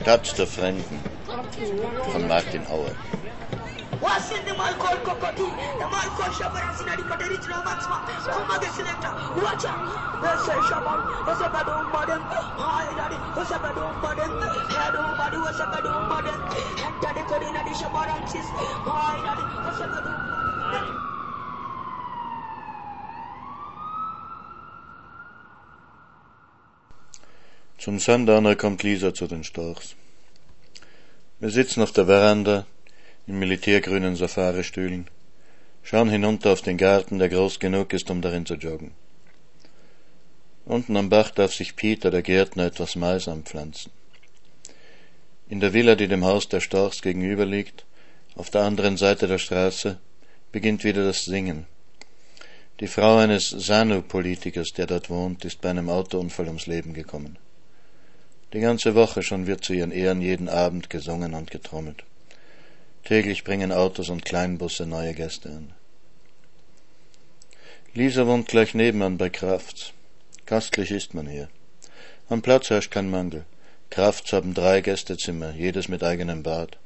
Stadt der Fremden von Martin Auer. wasinde malkol kokoti e malkol shabaran sinadi pateri chno matsma kuma de selecta wacha ese shabar ese badu modem hai dadi ese badu modem hadu badu ese badu modem enta de korina di shabaran sis hai dadi ese badu Zum Sundowner kommt Lisa zu den Storchs. Wir sitzen auf der Veranda in militärgrünen Safaristühlen, schauen hinunter auf den Garten, der groß genug ist, um darin zu joggen. Unten am Bach darf sich Peter, der Gärtner, etwas Mais anpflanzen. In der Villa, die dem Haus der Storchs gegenüber liegt, auf der anderen Seite der Straße, beginnt wieder das Singen. Die Frau eines Sanu-Politikers, der dort wohnt, ist bei einem Autounfall ums Leben gekommen. Die ganze Woche schon wird zu ihren Ehren jeden Abend gesungen und getrommelt. Täglich bringen Autos und Kleinbusse neue Gäste an. Lisa wohnt gleich nebenan bei Krafts. Gastlich ist man hier. Am Platz herrscht kein Mangel. Krafts haben drei Gästezimmer, jedes mit eigenem Bad.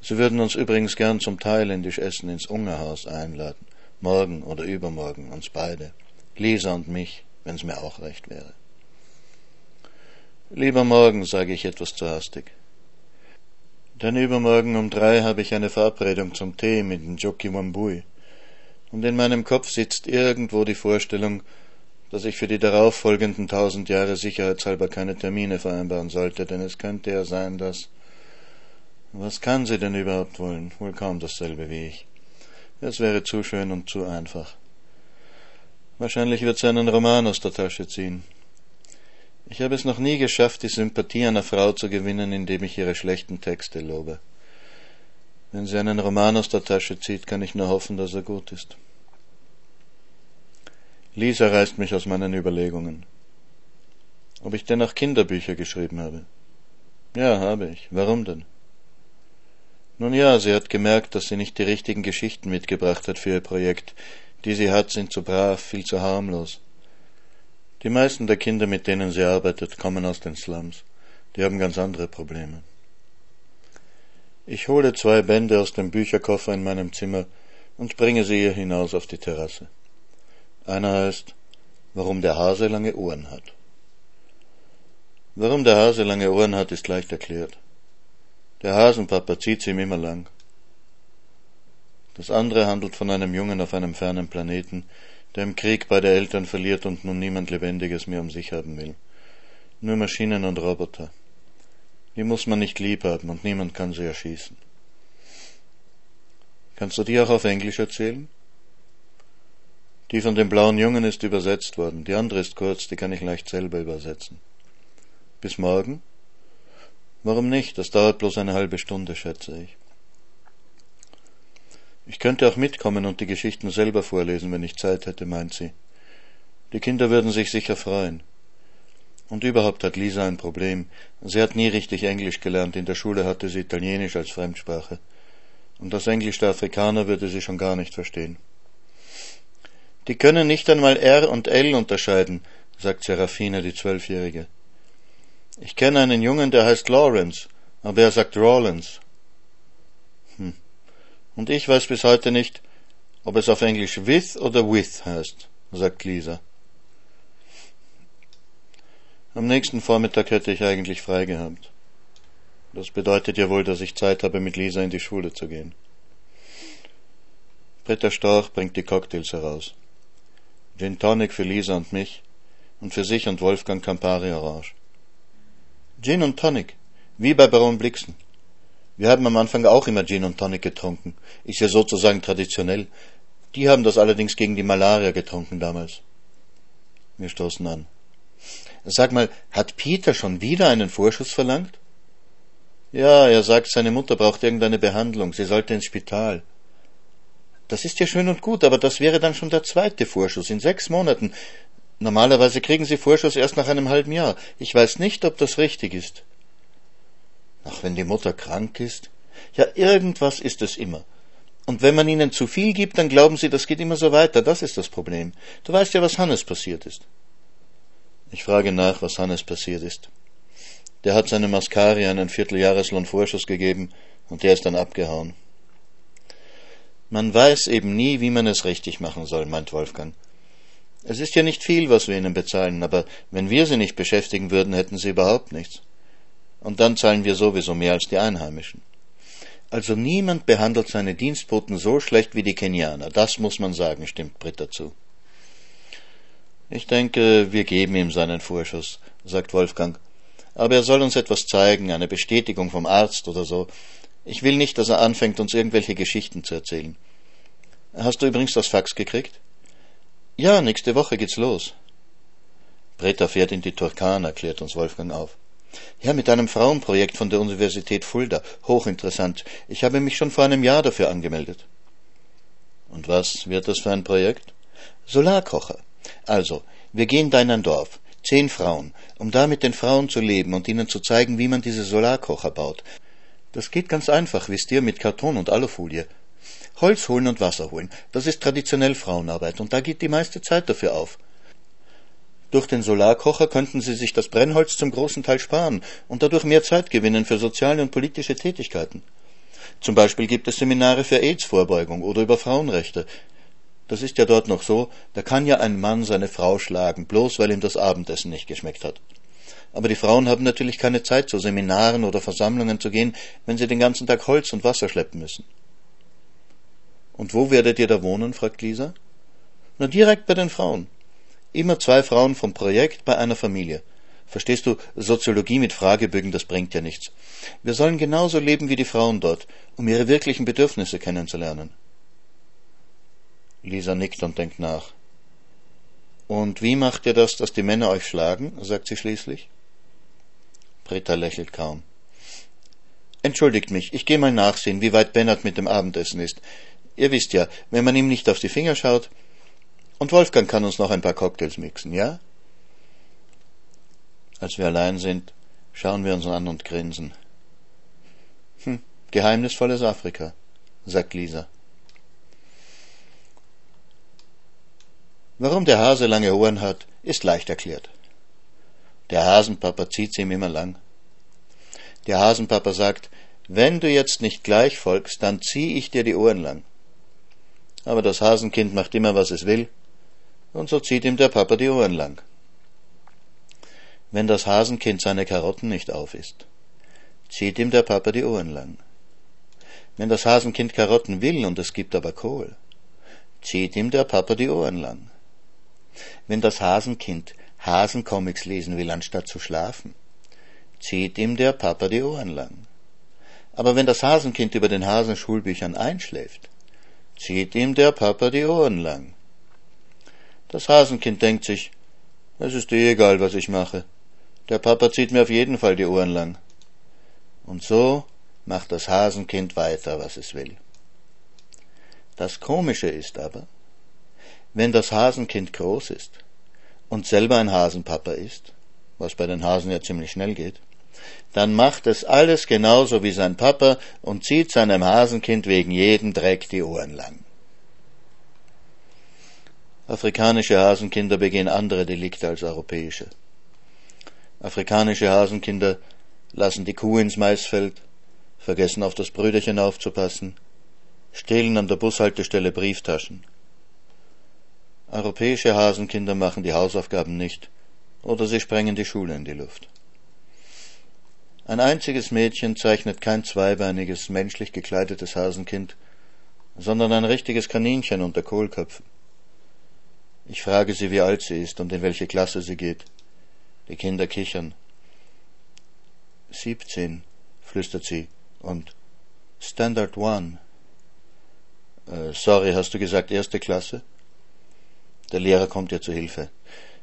Sie würden uns übrigens gern zum thailändisch Essen ins Ungerhaus einladen. Morgen oder übermorgen, uns beide. Lisa und mich, wenn's mir auch recht wäre. Lieber morgen, sage ich etwas zu hastig. Denn übermorgen um drei habe ich eine Verabredung zum Tee mit Njoki Wambui. Und in meinem Kopf sitzt irgendwo die Vorstellung, dass ich für die darauffolgenden tausend Jahre sicherheitshalber keine Termine vereinbaren sollte, denn es könnte ja sein, dass... Was kann sie denn überhaupt wollen? Wohl kaum dasselbe wie ich. Es wäre zu schön und zu einfach. Wahrscheinlich wird sie einen Roman aus der Tasche ziehen. Ich habe es noch nie geschafft, die Sympathie einer Frau zu gewinnen, indem ich ihre schlechten Texte lobe. Wenn sie einen Roman aus der Tasche zieht, kann ich nur hoffen, dass er gut ist. Lisa reißt mich aus meinen Überlegungen. Ob ich denn auch Kinderbücher geschrieben habe? Ja, habe ich. Warum denn? Nun ja, sie hat gemerkt, dass sie nicht die richtigen Geschichten mitgebracht hat für ihr Projekt. Die sie hat, sind zu brav, viel zu harmlos. Die meisten der Kinder, mit denen sie arbeitet, kommen aus den Slums. Die haben ganz andere Probleme. Ich hole zwei Bände aus dem Bücherkoffer in meinem Zimmer und bringe sie ihr hinaus auf die Terrasse. Einer heißt, warum der Hase lange Ohren hat. Warum der Hase lange Ohren hat, ist leicht erklärt. Der Hasenpapa zieht sie ihm immer lang. Das andere handelt von einem Jungen auf einem fernen Planeten, der im Krieg beide Eltern verliert und nun niemand Lebendiges mehr um sich haben will. Nur Maschinen und Roboter. Die muss man nicht lieb haben und niemand kann sie erschießen. Kannst du die auch auf Englisch erzählen? Die von dem blauen Jungen ist übersetzt worden, die andere ist kurz, die kann ich leicht selber übersetzen. Bis morgen? Warum nicht? Das dauert bloß eine halbe Stunde, schätze ich. Ich könnte auch mitkommen und die Geschichten selber vorlesen, wenn ich Zeit hätte, meint sie. Die Kinder würden sich sicher freuen. Und überhaupt hat Lisa ein Problem. Sie hat nie richtig Englisch gelernt, in der Schule hatte sie Italienisch als Fremdsprache. Und das Englisch der Afrikaner würde sie schon gar nicht verstehen. Die können nicht einmal R und L unterscheiden, sagt Serafine, die Zwölfjährige. Ich kenne einen Jungen, der heißt Lawrence, aber er sagt Rawlins. Und ich weiß bis heute nicht, ob es auf Englisch with oder with heißt, sagt Lisa. Am nächsten Vormittag hätte ich eigentlich frei gehabt. Das bedeutet ja wohl, dass ich Zeit habe, mit Lisa in die Schule zu gehen. Britta Storch bringt die Cocktails heraus. Gin Tonic für Lisa und mich und für sich und Wolfgang Campari Orange. Gin und Tonic, wie bei Baron Blixen. Wir haben am Anfang auch immer Gin und Tonic getrunken. Ist ja sozusagen traditionell. Die haben das allerdings gegen die Malaria getrunken damals. Wir stoßen an. Sag mal, hat Peter schon wieder einen Vorschuss verlangt? Ja, er sagt, seine Mutter braucht irgendeine Behandlung. Sie sollte ins Spital. Das ist ja schön und gut, aber das wäre dann schon der zweite Vorschuss in sechs Monaten. Normalerweise kriegen Sie Vorschuss erst nach einem halben Jahr. Ich weiß nicht, ob das richtig ist. Ach, wenn die Mutter krank ist? Ja, irgendwas ist es immer. Und wenn man ihnen zu viel gibt, dann glauben sie, das geht immer so weiter. Das ist das Problem. Du weißt ja, was Hannes passiert ist. Ich frage nach, was Hannes passiert ist. Der hat seinem Mascari einen Vierteljahreslohnvorschuss gegeben und der ist dann abgehauen. Man weiß eben nie, wie man es richtig machen soll, meint Wolfgang. Es ist ja nicht viel, was wir ihnen bezahlen, aber wenn wir sie nicht beschäftigen würden, hätten sie überhaupt nichts. Und dann zahlen wir sowieso mehr als die Einheimischen. Also niemand behandelt seine Dienstboten so schlecht wie die Kenianer. Das muss man sagen, stimmt Britt dazu. Ich denke, wir geben ihm seinen Vorschuss, sagt Wolfgang. Aber er soll uns etwas zeigen, eine Bestätigung vom Arzt oder so. Ich will nicht, dass er anfängt, uns irgendwelche Geschichten zu erzählen. Hast du übrigens das Fax gekriegt? Ja, nächste Woche geht's los. Britta fährt in die Turkana, erklärt uns Wolfgang auf. Ja, mit einem Frauenprojekt von der Universität Fulda. Hochinteressant. Ich habe mich schon vor einem Jahr dafür angemeldet. Und was wird das für ein Projekt? Solarkocher. Also, wir gehen da in ein Dorf. Zehn Frauen, um da mit den Frauen zu leben und ihnen zu zeigen, wie man diese Solarkocher baut. Das geht ganz einfach, wisst ihr, mit Karton und Alufolie. Holz holen und Wasser holen, das ist traditionell Frauenarbeit und da geht die meiste Zeit dafür auf. Durch den Solarkocher könnten sie sich das Brennholz zum großen Teil sparen und dadurch mehr Zeit gewinnen für soziale und politische Tätigkeiten. Zum Beispiel gibt es Seminare für AIDS-Vorbeugung oder über Frauenrechte. Das ist ja dort noch so, da kann ja ein Mann seine Frau schlagen, bloß weil ihm das Abendessen nicht geschmeckt hat. Aber die Frauen haben natürlich keine Zeit, zu Seminaren oder Versammlungen zu gehen, wenn sie den ganzen Tag Holz und Wasser schleppen müssen. Und wo werdet ihr da wohnen? fragt Lisa. Na, direkt bei den Frauen. Immer zwei Frauen vom Projekt bei einer Familie. Verstehst du, Soziologie mit Fragebögen, das bringt ja nichts. Wir sollen genauso leben wie die Frauen dort, um ihre wirklichen Bedürfnisse kennenzulernen. Lisa nickt und denkt nach. Und wie macht ihr das, dass die Männer euch schlagen? sagt sie schließlich. Britta lächelt kaum. Entschuldigt mich, ich gehe mal nachsehen, wie weit Bennert mit dem Abendessen ist. Ihr wisst ja, wenn man ihm nicht auf die Finger schaut, und Wolfgang kann uns noch ein paar Cocktails mixen, ja? Als wir allein sind, schauen wir uns an und grinsen. Hm, geheimnisvolles Afrika, sagt Lisa. Warum der Hase lange Ohren hat, ist leicht erklärt. Der Hasenpapa zieht sie ihm immer lang. Der Hasenpapa sagt, wenn du jetzt nicht gleich folgst, dann zieh ich dir die Ohren lang. Aber das Hasenkind macht immer, was es will, und so zieht ihm der Papa die Ohren lang. Wenn das Hasenkind seine Karotten nicht aufisst, zieht ihm der Papa die Ohren lang. Wenn das Hasenkind Karotten will und es gibt aber Kohl, zieht ihm der Papa die Ohren lang. Wenn das Hasenkind Hasencomics lesen will, anstatt zu schlafen, zieht ihm der Papa die Ohren lang. Aber wenn das Hasenkind über den Hasenschulbüchern einschläft, zieht ihm der Papa die Ohren lang. Das Hasenkind denkt sich, es ist eh egal, was ich mache. Der Papa zieht mir auf jeden Fall die Ohren lang. Und so macht das Hasenkind weiter, was es will. Das Komische ist aber, wenn das Hasenkind groß ist und selber ein Hasenpapa ist, was bei den Hasen ja ziemlich schnell geht, dann macht es alles genauso wie sein Papa und zieht seinem Hasenkind wegen jedem Dreck die Ohren lang. Afrikanische Hasenkinder begehen andere Delikte als europäische. Afrikanische Hasenkinder lassen die Kuh ins Maisfeld, vergessen auf das Brüderchen aufzupassen, stehlen an der Bushaltestelle Brieftaschen. Europäische Hasenkinder machen die Hausaufgaben nicht oder sie sprengen die Schule in die Luft. Ein einziges Mädchen zeichnet kein zweibeiniges, menschlich gekleidetes Hasenkind, sondern ein richtiges Kaninchen unter Kohlköpfen. Ich frage sie, wie alt sie ist und in welche Klasse sie geht. Die Kinder kichern. Siebzehn, flüstert sie, und Standard One. Äh, sorry, hast du gesagt erste Klasse? Der Lehrer kommt ihr zu Hilfe.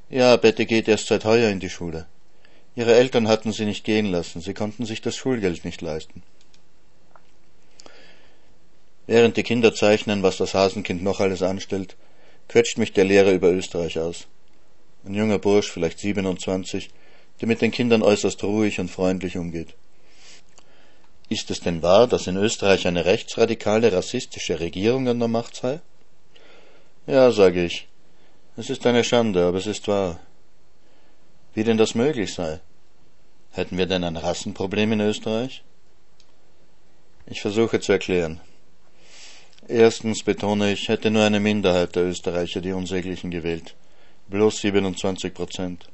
Ja, Betty geht erst seit heuer in die Schule. Ihre Eltern hatten sie nicht gehen lassen, sie konnten sich das Schulgeld nicht leisten. Während die Kinder zeichnen, was das Hasenkind noch alles anstellt, quetscht mich der Lehrer über Österreich aus. Ein junger Bursch, vielleicht 27, der mit den Kindern äußerst ruhig und freundlich umgeht. Ist es denn wahr, dass in Österreich eine rechtsradikale, rassistische Regierung an der Macht sei? Ja, sage ich. Es ist eine Schande, aber es ist wahr. Wie denn das möglich sei? Hätten wir denn ein Rassenproblem in Österreich? Ich versuche zu erklären. Erstens betone ich, hätte nur eine Minderheit der Österreicher die Unsäglichen gewählt. Bloß 27 Prozent.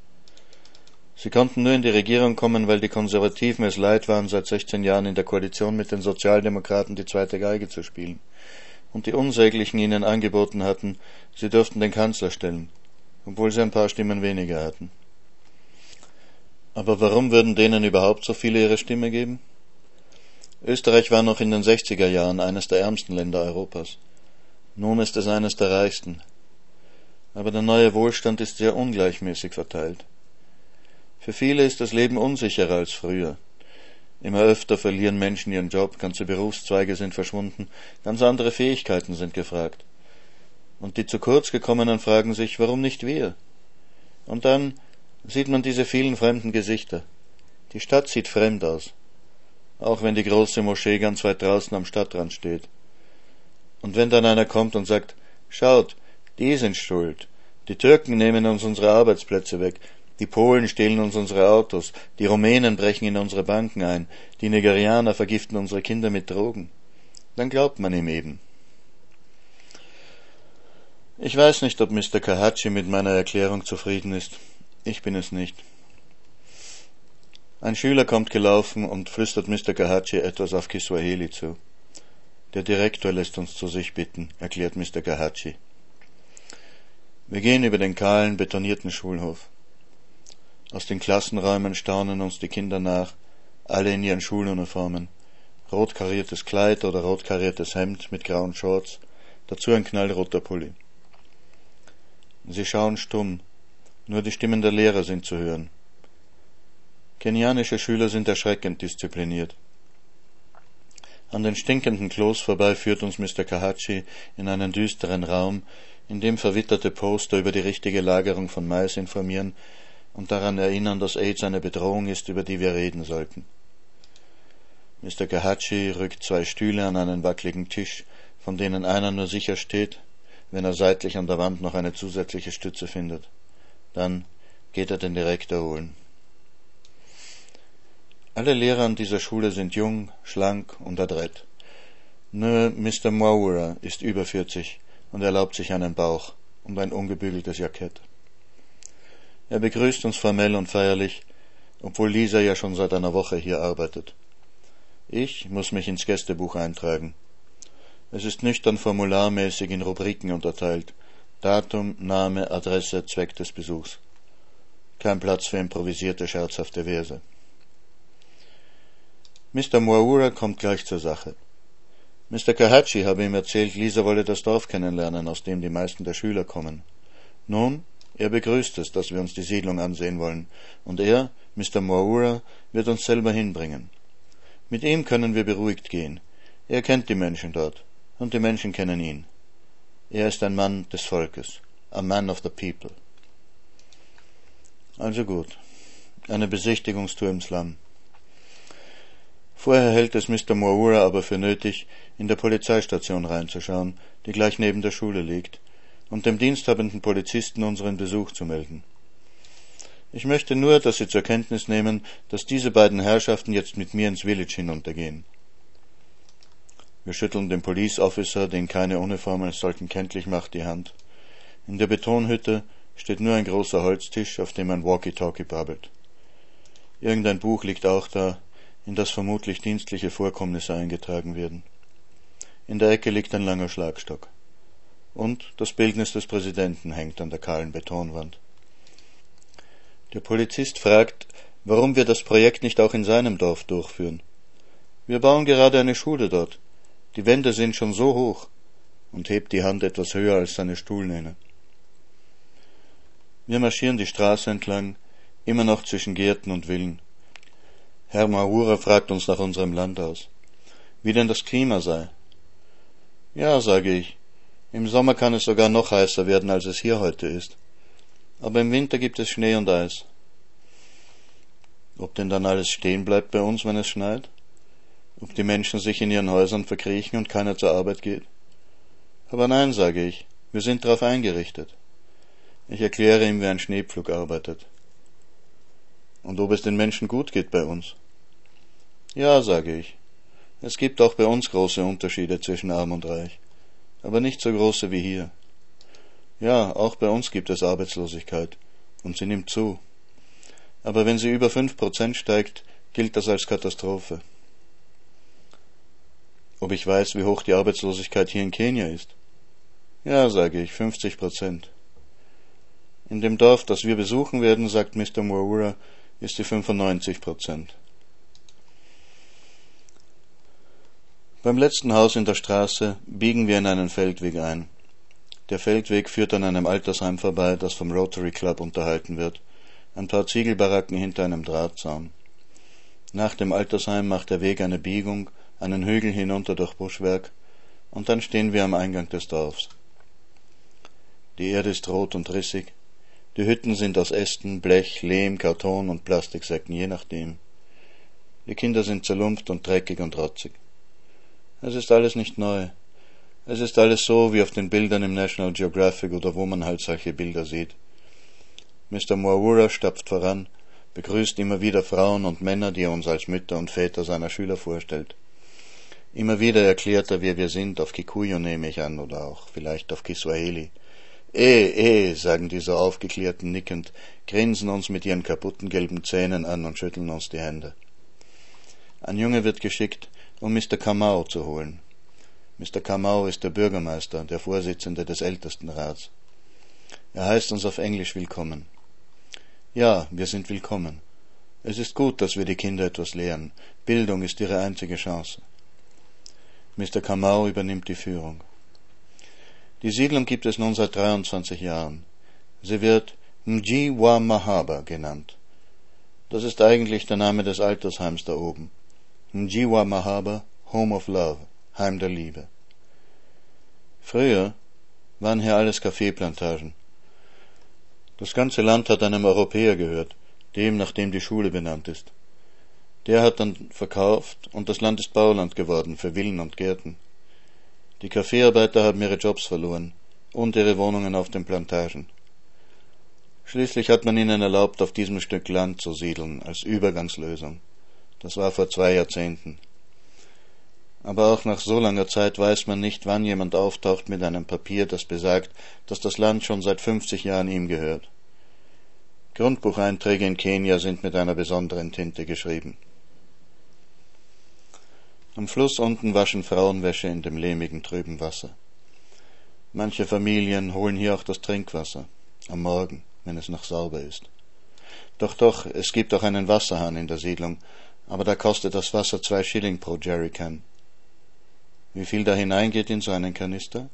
Sie konnten nur in die Regierung kommen, weil die Konservativen es leid waren, seit 16 Jahren in der Koalition mit den Sozialdemokraten die zweite Geige zu spielen. Und die Unsäglichen ihnen angeboten hatten, sie dürften den Kanzler stellen, obwohl sie ein paar Stimmen weniger hatten. Aber warum würden denen überhaupt so viele ihre Stimme geben? Österreich war noch in den 60er Jahren eines der ärmsten Länder Europas. Nun ist es eines der reichsten. Aber der neue Wohlstand ist sehr ungleichmäßig verteilt. Für viele ist das Leben unsicherer als früher. Immer öfter verlieren Menschen ihren Job, ganze Berufszweige sind verschwunden, ganz andere Fähigkeiten sind gefragt. Und die zu kurz gekommenen fragen sich, warum nicht wir? Und dann sieht man diese vielen fremden Gesichter. Die Stadt sieht fremd aus, auch wenn die große Moschee ganz weit draußen am Stadtrand steht. Und wenn dann einer kommt und sagt, schaut, die sind schuld, die Türken nehmen uns unsere Arbeitsplätze weg, die Polen stehlen uns unsere Autos, die Rumänen brechen in unsere Banken ein, die Nigerianer vergiften unsere Kinder mit Drogen, dann glaubt man ihm eben. Ich weiß nicht, ob Mr. Kahachi mit meiner Erklärung zufrieden ist. Ich bin es nicht. Ein Schüler kommt gelaufen und flüstert Mr. Kahachi etwas auf Kiswahili zu. Der Direktor lässt uns zu sich bitten, erklärt Mr. Kahachi. Wir gehen über den kahlen, betonierten Schulhof. Aus den Klassenräumen staunen uns die Kinder nach, alle in ihren Schuluniformen. Rot kariertes Kleid oder rot kariertes Hemd mit grauen Shorts, dazu ein knallroter Pulli. Sie schauen stumm, nur die Stimmen der Lehrer sind zu hören. Kenianische Schüler sind erschreckend diszipliniert. An den stinkenden Klos vorbei führt uns Mr. Kahachi in einen düsteren Raum, in dem verwitterte Poster über die richtige Lagerung von Mais informieren und daran erinnern, dass AIDS eine Bedrohung ist, über die wir reden sollten. Mr. Kahachi rückt zwei Stühle an einen wackeligen Tisch, von denen einer nur sicher steht, wenn er seitlich an der Wand noch eine zusätzliche Stütze findet. Dann geht er den Direktor holen. Alle Lehrer an dieser Schule sind jung, schlank und adrett. Nur Mr. Maurer ist über vierzig und erlaubt sich einen Bauch und ein ungebügeltes Jackett. Er begrüßt uns formell und feierlich, obwohl Lisa ja schon seit einer Woche hier arbeitet. Ich muss mich ins Gästebuch eintragen. Es ist nüchtern formularmäßig in Rubriken unterteilt, Datum, Name, Adresse, Zweck des Besuchs. Kein Platz für improvisierte, scherzhafte Verse. Mr. Moaura kommt gleich zur Sache. Mr. Kahachi habe ihm erzählt, Lisa wolle das Dorf kennenlernen, aus dem die meisten der Schüler kommen. Nun, er begrüßt es, dass wir uns die Siedlung ansehen wollen, und er, Mr. Moaura, wird uns selber hinbringen. Mit ihm können wir beruhigt gehen. Er kennt die Menschen dort, und die Menschen kennen ihn. Er ist ein Mann des Volkes, a man of the people. Also gut, eine Besichtigungstour im Slum. Vorher hält es Mr. Moura aber für nötig, in der Polizeistation reinzuschauen, die gleich neben der Schule liegt, und dem diensthabenden Polizisten unseren Besuch zu melden. Ich möchte nur, dass Sie zur Kenntnis nehmen, dass diese beiden Herrschaften jetzt mit mir ins Village hinuntergehen. Wir schütteln dem Police Officer, den keine Uniform als solchen kenntlich macht, die Hand. In der Betonhütte steht nur ein großer Holztisch, auf dem ein Walkie-Talkie brabbelt. Irgendein Buch liegt auch da, in das vermutlich dienstliche Vorkommnisse eingetragen werden. In der Ecke liegt ein langer Schlagstock. Und das Bildnis des Präsidenten hängt an der kahlen Betonwand. Der Polizist fragt, warum wir das Projekt nicht auch in seinem Dorf durchführen. Wir bauen gerade eine Schule dort. Die Wände sind schon so hoch und hebt die Hand etwas höher als seine Stuhlnähne. Wir marschieren die Straße entlang, immer noch zwischen Gärten und Villen. Herr Mahura fragt uns nach unserem Land aus, wie denn das Klima sei. Ja, sage ich, im Sommer kann es sogar noch heißer werden, als es hier heute ist. Aber im Winter gibt es Schnee und Eis. Ob denn dann alles stehen bleibt bei uns, wenn es schneit? ob die Menschen sich in ihren Häusern verkriechen und keiner zur Arbeit geht? Aber nein, sage ich, wir sind darauf eingerichtet. Ich erkläre ihm, wie ein Schneepflug arbeitet. Und ob es den Menschen gut geht bei uns? Ja, sage ich. Es gibt auch bei uns große Unterschiede zwischen arm und reich, aber nicht so große wie hier. Ja, auch bei uns gibt es Arbeitslosigkeit, und sie nimmt zu. Aber wenn sie über fünf Prozent steigt, gilt das als Katastrophe. Ob ich weiß, wie hoch die Arbeitslosigkeit hier in Kenia ist? Ja, sage ich, 50 Prozent. In dem Dorf, das wir besuchen werden, sagt Mr. Mwaura, ist sie 95 Prozent. Beim letzten Haus in der Straße biegen wir in einen Feldweg ein. Der Feldweg führt an einem Altersheim vorbei, das vom Rotary Club unterhalten wird. Ein paar Ziegelbaracken hinter einem Drahtzaun. Nach dem Altersheim macht der Weg eine Biegung, einen Hügel hinunter durch Buschwerk, und dann stehen wir am Eingang des Dorfs. Die Erde ist rot und rissig. Die Hütten sind aus Ästen, Blech, Lehm, Karton und Plastiksäcken, je nachdem. Die Kinder sind zerlumpft und dreckig und rotzig. Es ist alles nicht neu. Es ist alles so wie auf den Bildern im National Geographic oder wo man halt solche Bilder sieht. Mr. Moawura stapft voran, begrüßt immer wieder Frauen und Männer, die er uns als Mütter und Väter seiner Schüler vorstellt. Immer wieder erklärt er, wer wir sind, auf Kikuyu nehme ich an, oder auch vielleicht auf Kiswahili. Eh, eh, sagen die so aufgeklärten nickend, grinsen uns mit ihren kaputten gelben Zähnen an und schütteln uns die Hände. Ein Junge wird geschickt, um Mr. Kamau zu holen. Mr. Kamau ist der Bürgermeister, der Vorsitzende des Ältestenrats. Er heißt uns auf Englisch willkommen. Ja, wir sind willkommen. Es ist gut, dass wir die Kinder etwas lehren. Bildung ist ihre einzige Chance. Mr. Kamau übernimmt die Führung. Die Siedlung gibt es nun seit 23 Jahren. Sie wird Mji Wa Mahaba genannt. Das ist eigentlich der Name des Altersheims da oben. Mji Wa Mahaba, Home of Love. Heim der Liebe. Früher waren hier alles Kaffeeplantagen. Das ganze Land hat einem Europäer gehört, dem, nach dem die Schule benannt ist. Der hat dann verkauft und das Land ist Bauland geworden für Villen und Gärten. Die Kaffeearbeiter haben ihre Jobs verloren und ihre Wohnungen auf den Plantagen. Schließlich hat man ihnen erlaubt, auf diesem Stück Land zu siedeln, als Übergangslösung. Das war vor zwei Jahrzehnten aber auch nach so langer Zeit weiß man nicht, wann jemand auftaucht mit einem Papier, das besagt, dass das Land schon seit 50 Jahren ihm gehört. Grundbucheinträge in Kenia sind mit einer besonderen Tinte geschrieben. Am Fluss unten waschen Frauenwäsche in dem lehmigen, trüben Wasser. Manche Familien holen hier auch das Trinkwasser, am Morgen, wenn es noch sauber ist. Doch, doch, es gibt auch einen Wasserhahn in der Siedlung, aber da kostet das Wasser zwei Schilling pro Jerrycan. Wie viel da hineingeht in so einen Kanister?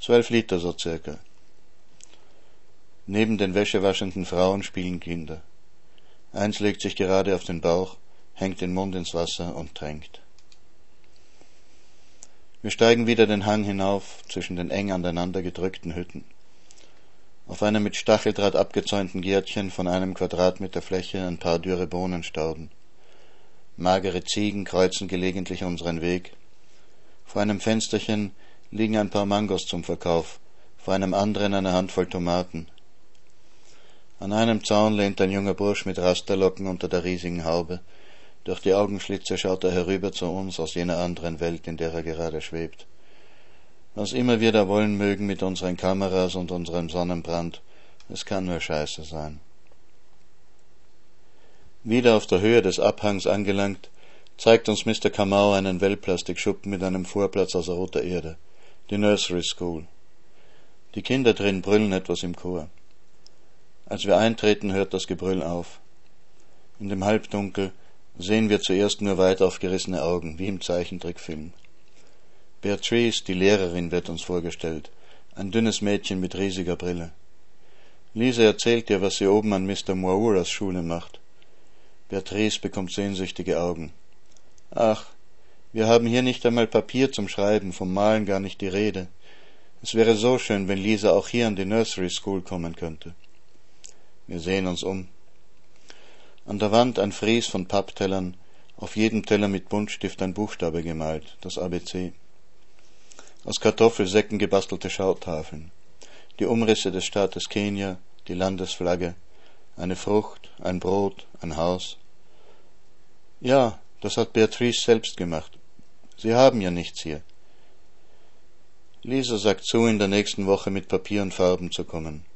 Zwölf Liter so circa. Neben den wäschewaschenden Frauen spielen Kinder. Eins legt sich gerade auf den Bauch, hängt den Mund ins Wasser und tränkt. Wir steigen wieder den Hang hinauf zwischen den eng aneinander gedrückten Hütten. Auf einem mit Stacheldraht abgezäunten Gärtchen von einem Quadratmeter Fläche ein paar dürre Bohnenstauden. Magere Ziegen kreuzen gelegentlich unseren Weg, vor einem Fensterchen liegen ein paar Mangos zum Verkauf, vor einem anderen eine Handvoll Tomaten. An einem Zaun lehnt ein junger Bursch mit Rasterlocken unter der riesigen Haube. Durch die Augenschlitze schaut er herüber zu uns aus jener anderen Welt, in der er gerade schwebt. Was immer wir da wollen mögen mit unseren Kameras und unserem Sonnenbrand, es kann nur Scheiße sein. Wieder auf der Höhe des Abhangs angelangt, zeigt uns Mr. Kamau einen Wellplastikschuppen mit einem Vorplatz aus roter Erde, die Nursery School. Die Kinder drin brüllen etwas im Chor. Als wir eintreten, hört das Gebrüll auf. In dem Halbdunkel sehen wir zuerst nur weit aufgerissene Augen, wie im Zeichentrickfilm. Beatrice, die Lehrerin, wird uns vorgestellt, ein dünnes Mädchen mit riesiger Brille. Lisa erzählt ihr, was sie oben an Mr. Moauras Schule macht. Beatrice bekommt sehnsüchtige Augen. Ach, wir haben hier nicht einmal Papier zum Schreiben, vom Malen gar nicht die Rede. Es wäre so schön, wenn Lisa auch hier an die Nursery School kommen könnte. Wir sehen uns um. An der Wand ein Fries von Papptellern, auf jedem Teller mit Buntstift ein Buchstabe gemalt, das ABC. Aus Kartoffelsäcken gebastelte Schautafeln, die Umrisse des Staates Kenia, die Landesflagge, eine Frucht, ein Brot, ein Haus. Ja, das hat Beatrice selbst gemacht. Sie haben ja nichts hier. Lisa sagt zu, in der nächsten Woche mit Papier und Farben zu kommen.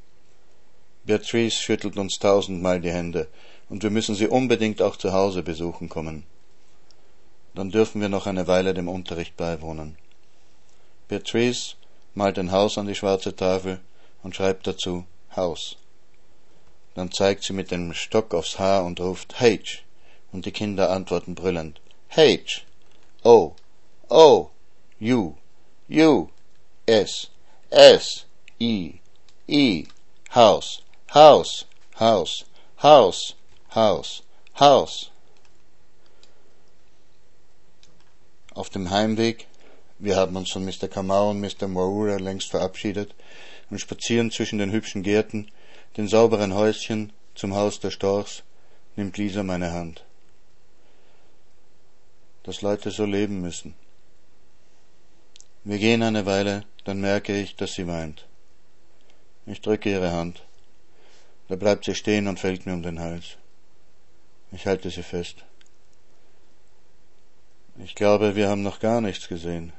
Beatrice schüttelt uns tausendmal die Hände, und wir müssen sie unbedingt auch zu Hause besuchen kommen. Dann dürfen wir noch eine Weile dem Unterricht beiwohnen. Beatrice malt ein Haus an die schwarze Tafel und schreibt dazu Haus. Dann zeigt sie mit dem Stock aufs Haar und ruft H, und die Kinder antworten brüllend. H, O, O, U, U, S, S, I, I, Haus, Haus, Haus, Haus, Haus, Haus. Auf dem Heimweg, wir haben uns von Mr. Kamau und Mr. Moura längst verabschiedet und spazieren zwischen den hübschen Gärten, den sauberen Häuschen zum Haus der Storchs, nimmt Lisa meine Hand. Dass Leute so leben müssen. Wir gehen eine Weile, dann merke ich, dass sie weint. Ich drücke ihre Hand. Da bleibt sie stehen und fällt mir um den Hals. Ich halte sie fest. Ich glaube, wir haben noch gar nichts gesehen.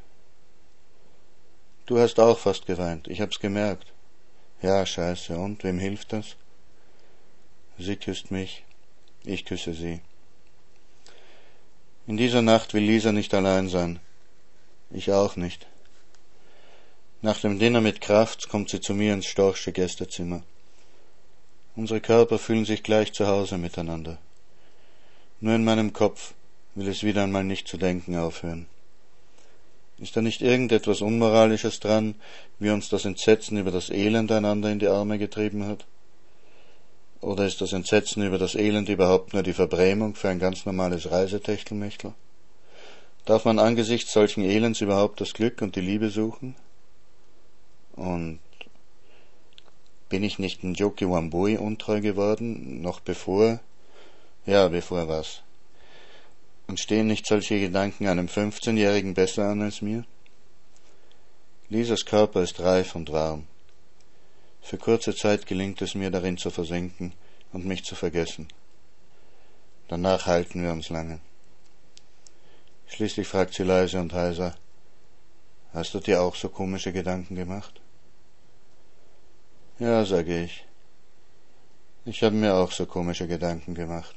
Du hast auch fast geweint, ich hab's gemerkt. Ja, scheiße, und wem hilft das? Sie küsst mich, ich küsse sie. In dieser Nacht will Lisa nicht allein sein. Ich auch nicht. Nach dem Dinner mit Kraft kommt sie zu mir ins Storchsche Gästezimmer. Unsere Körper fühlen sich gleich zu Hause miteinander. Nur in meinem Kopf will es wieder einmal nicht zu denken aufhören. Ist da nicht irgendetwas Unmoralisches dran, wie uns das Entsetzen über das Elend einander in die Arme getrieben hat? Oder ist das Entsetzen über das Elend überhaupt nur die Verbrämung für ein ganz normales Reisetechtelmechtel? Darf man angesichts solchen Elends überhaupt das Glück und die Liebe suchen? Und bin ich nicht in Joki Wambui untreu geworden, noch bevor? Ja, bevor was? Und stehen nicht solche Gedanken einem 15-Jährigen besser an als mir? Lisas Körper ist reif und warm. Für kurze Zeit gelingt es mir darin zu versinken und mich zu vergessen. Danach halten wir uns lange. Schließlich fragt sie leise und heiser, Hast du dir auch so komische Gedanken gemacht? Ja, sage ich. Ich habe mir auch so komische Gedanken gemacht.